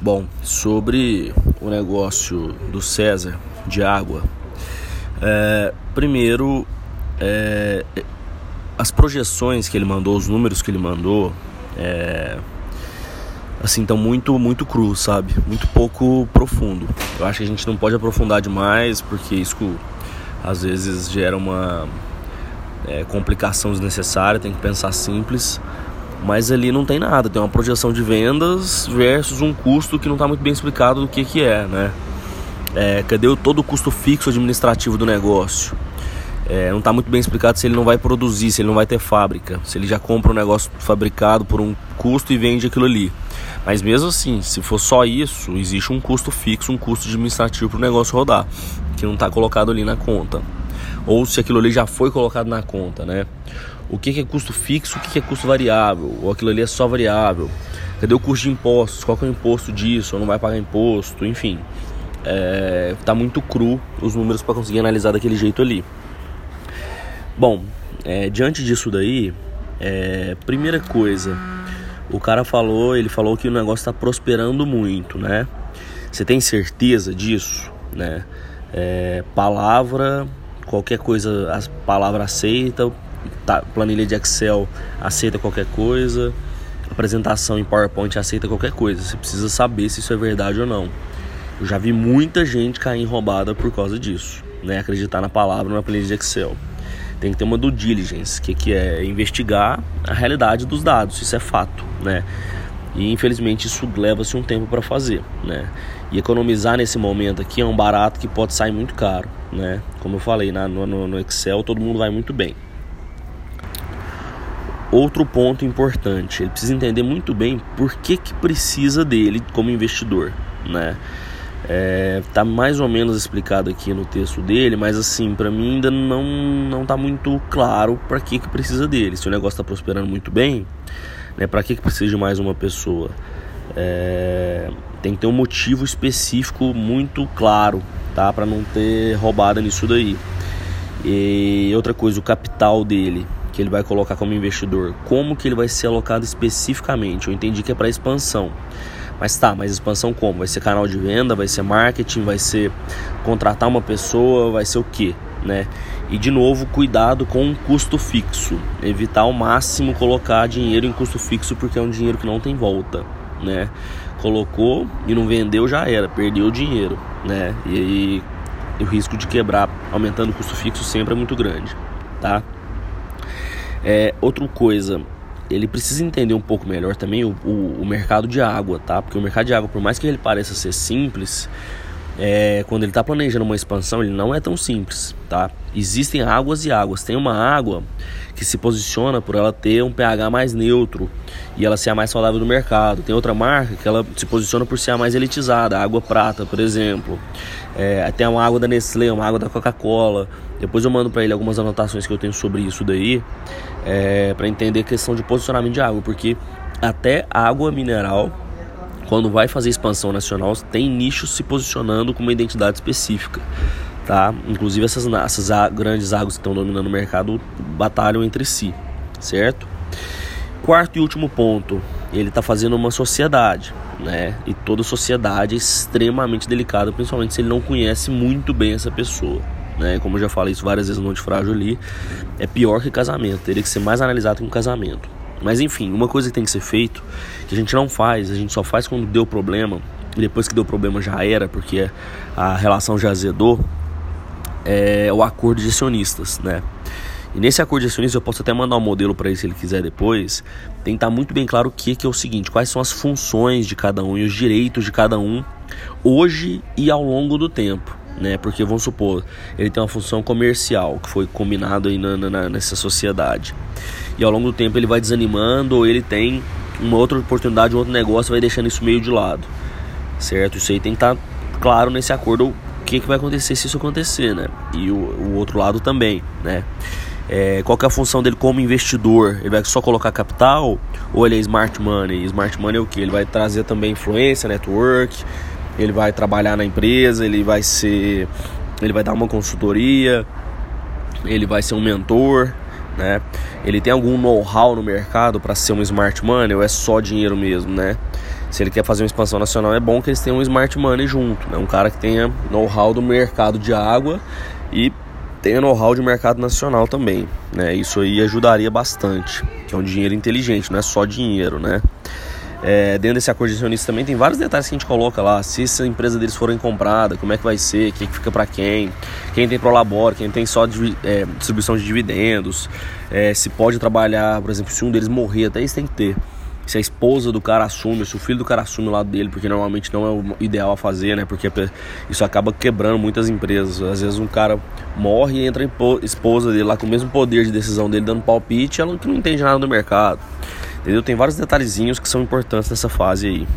Bom, sobre o negócio do César de água, é, primeiro, é, as projeções que ele mandou, os números que ele mandou, é, assim, estão muito, muito crus, sabe? Muito pouco profundo. Eu acho que a gente não pode aprofundar demais, porque isso às vezes gera uma é, complicação desnecessária, tem que pensar simples. Mas ali não tem nada, tem uma projeção de vendas versus um custo que não está muito bem explicado do que, que é, né? É, cadê todo o custo fixo administrativo do negócio? É, não está muito bem explicado se ele não vai produzir, se ele não vai ter fábrica, se ele já compra um negócio fabricado por um custo e vende aquilo ali. Mas mesmo assim, se for só isso, existe um custo fixo, um custo administrativo para o negócio rodar, que não está colocado ali na conta. Ou se aquilo ali já foi colocado na conta, né? o que, é custo fixo, o que, é custo variável, ou aquilo ali é só variável. Cadê o custo de impostos? Qual é o imposto disso? Ou não vai pagar imposto? Enfim, é, tá muito cru os números para conseguir analisar daquele jeito ali. Bom, é, diante disso daí, é, primeira coisa, o cara falou, ele falou que o negócio está prosperando muito, né? Você tem certeza disso, né? É, palavra, qualquer coisa, a palavra aceita, tá, planilha de Excel aceita qualquer coisa, apresentação em PowerPoint aceita qualquer coisa. Você precisa saber se isso é verdade ou não. Eu já vi muita gente cair roubada por causa disso, né? Acreditar na palavra na planilha de Excel. Tem que ter uma due diligence, que, que é investigar a realidade dos dados, isso é fato, né? E infelizmente isso leva-se um tempo para fazer, né? E economizar nesse momento aqui é um barato que pode sair muito caro, né? Como eu falei, na, no, no Excel todo mundo vai muito bem. Outro ponto importante, ele precisa entender muito bem por que, que precisa dele como investidor, né? É, tá mais ou menos explicado aqui no texto dele, mas assim, para mim ainda não não tá muito claro para que que precisa dele. Se o negócio está prosperando muito bem, né, para que que precisa de mais uma pessoa? É, tem que ter um motivo específico muito claro, tá? Para não ter roubada nisso daí. E outra coisa, o capital dele que ele vai colocar como investidor, como que ele vai ser alocado especificamente. Eu entendi que é para expansão. Mas tá, mas expansão como? Vai ser canal de venda, vai ser marketing, vai ser contratar uma pessoa, vai ser o quê, né? E de novo, cuidado com o custo fixo. Evitar ao máximo colocar dinheiro em custo fixo porque é um dinheiro que não tem volta, né? Colocou e não vendeu já era, perdeu o dinheiro, né? E aí o risco de quebrar aumentando o custo fixo sempre é muito grande, tá? É, outra coisa, ele precisa entender um pouco melhor também o, o, o, mercado de água, tá? Porque o mercado de água, por mais que ele pareça ser simples, é, quando ele está planejando uma expansão, ele não é tão simples, tá? Existem águas e águas. Tem uma água que se posiciona por ela ter um pH mais neutro e ela ser a mais saudável do mercado. Tem outra marca que ela se posiciona por ser a mais elitizada, a água prata, por exemplo. É, tem uma água da Nestlé, uma água da Coca-Cola. Depois eu mando para ele algumas anotações que eu tenho sobre isso daí, é, para entender a questão de posicionamento de água, porque até água mineral, quando vai fazer expansão nacional, tem nichos se posicionando com uma identidade específica. Tá? Inclusive essas, essas grandes águas que estão dominando o mercado batalham entre si, certo? Quarto e último ponto, ele está fazendo uma sociedade, né? E toda sociedade é extremamente delicada, principalmente se ele não conhece muito bem essa pessoa. Né? Como eu já falei isso várias vezes no Antifrágil ali, é pior que casamento, teria que ser mais analisado que um casamento. Mas enfim, uma coisa que tem que ser feito, que a gente não faz, a gente só faz quando deu problema, e depois que deu problema já era, porque a relação já azedou, é o acordo de acionistas, né? E nesse acordo de acionistas eu posso até mandar um modelo para ele se ele quiser depois. Tem que estar muito bem claro o que, que é o seguinte: quais são as funções de cada um e os direitos de cada um hoje e ao longo do tempo. Né? Porque vamos supor, ele tem uma função comercial que foi combinado aí na, na, nessa sociedade. E ao longo do tempo ele vai desanimando ou ele tem uma outra oportunidade, um outro negócio, vai deixando isso meio de lado. Certo? Isso aí tem que estar claro nesse acordo o que, que vai acontecer se isso acontecer, né? E o, o outro lado também, né? É, qual é a função dele como investidor? Ele vai só colocar capital ou ele é smart money? Smart money é o que? Ele vai trazer também influência, network, ele vai trabalhar na empresa, ele vai ser, ele vai dar uma consultoria, ele vai ser um mentor, né? Ele tem algum know-how no mercado para ser um smart money ou é só dinheiro mesmo, né? se ele quer fazer uma expansão nacional, é bom que eles tenham um smart money junto, né? um cara que tenha know-how do mercado de água e tenha know-how de mercado nacional também. Né? Isso aí ajudaria bastante, que é um dinheiro inteligente, não é só dinheiro, né? É, dentro desse acordo de acionista também tem vários detalhes que a gente coloca lá. Se essa empresa deles forem comprada, como é que vai ser, quem que fica para quem, quem tem prolabore, quem tem só é, distribuição de dividendos, é, se pode trabalhar, por exemplo, se um deles morrer, até isso tem que ter. Se a esposa do cara assume, se o filho do cara assume o lado dele, porque normalmente não é o ideal a fazer, né? Porque isso acaba quebrando muitas empresas. Às vezes um cara morre e entra a esposa dele lá com o mesmo poder de decisão dele dando palpite, ela que não entende nada do mercado. Entendeu? Tem vários detalhezinhos que são importantes nessa fase aí.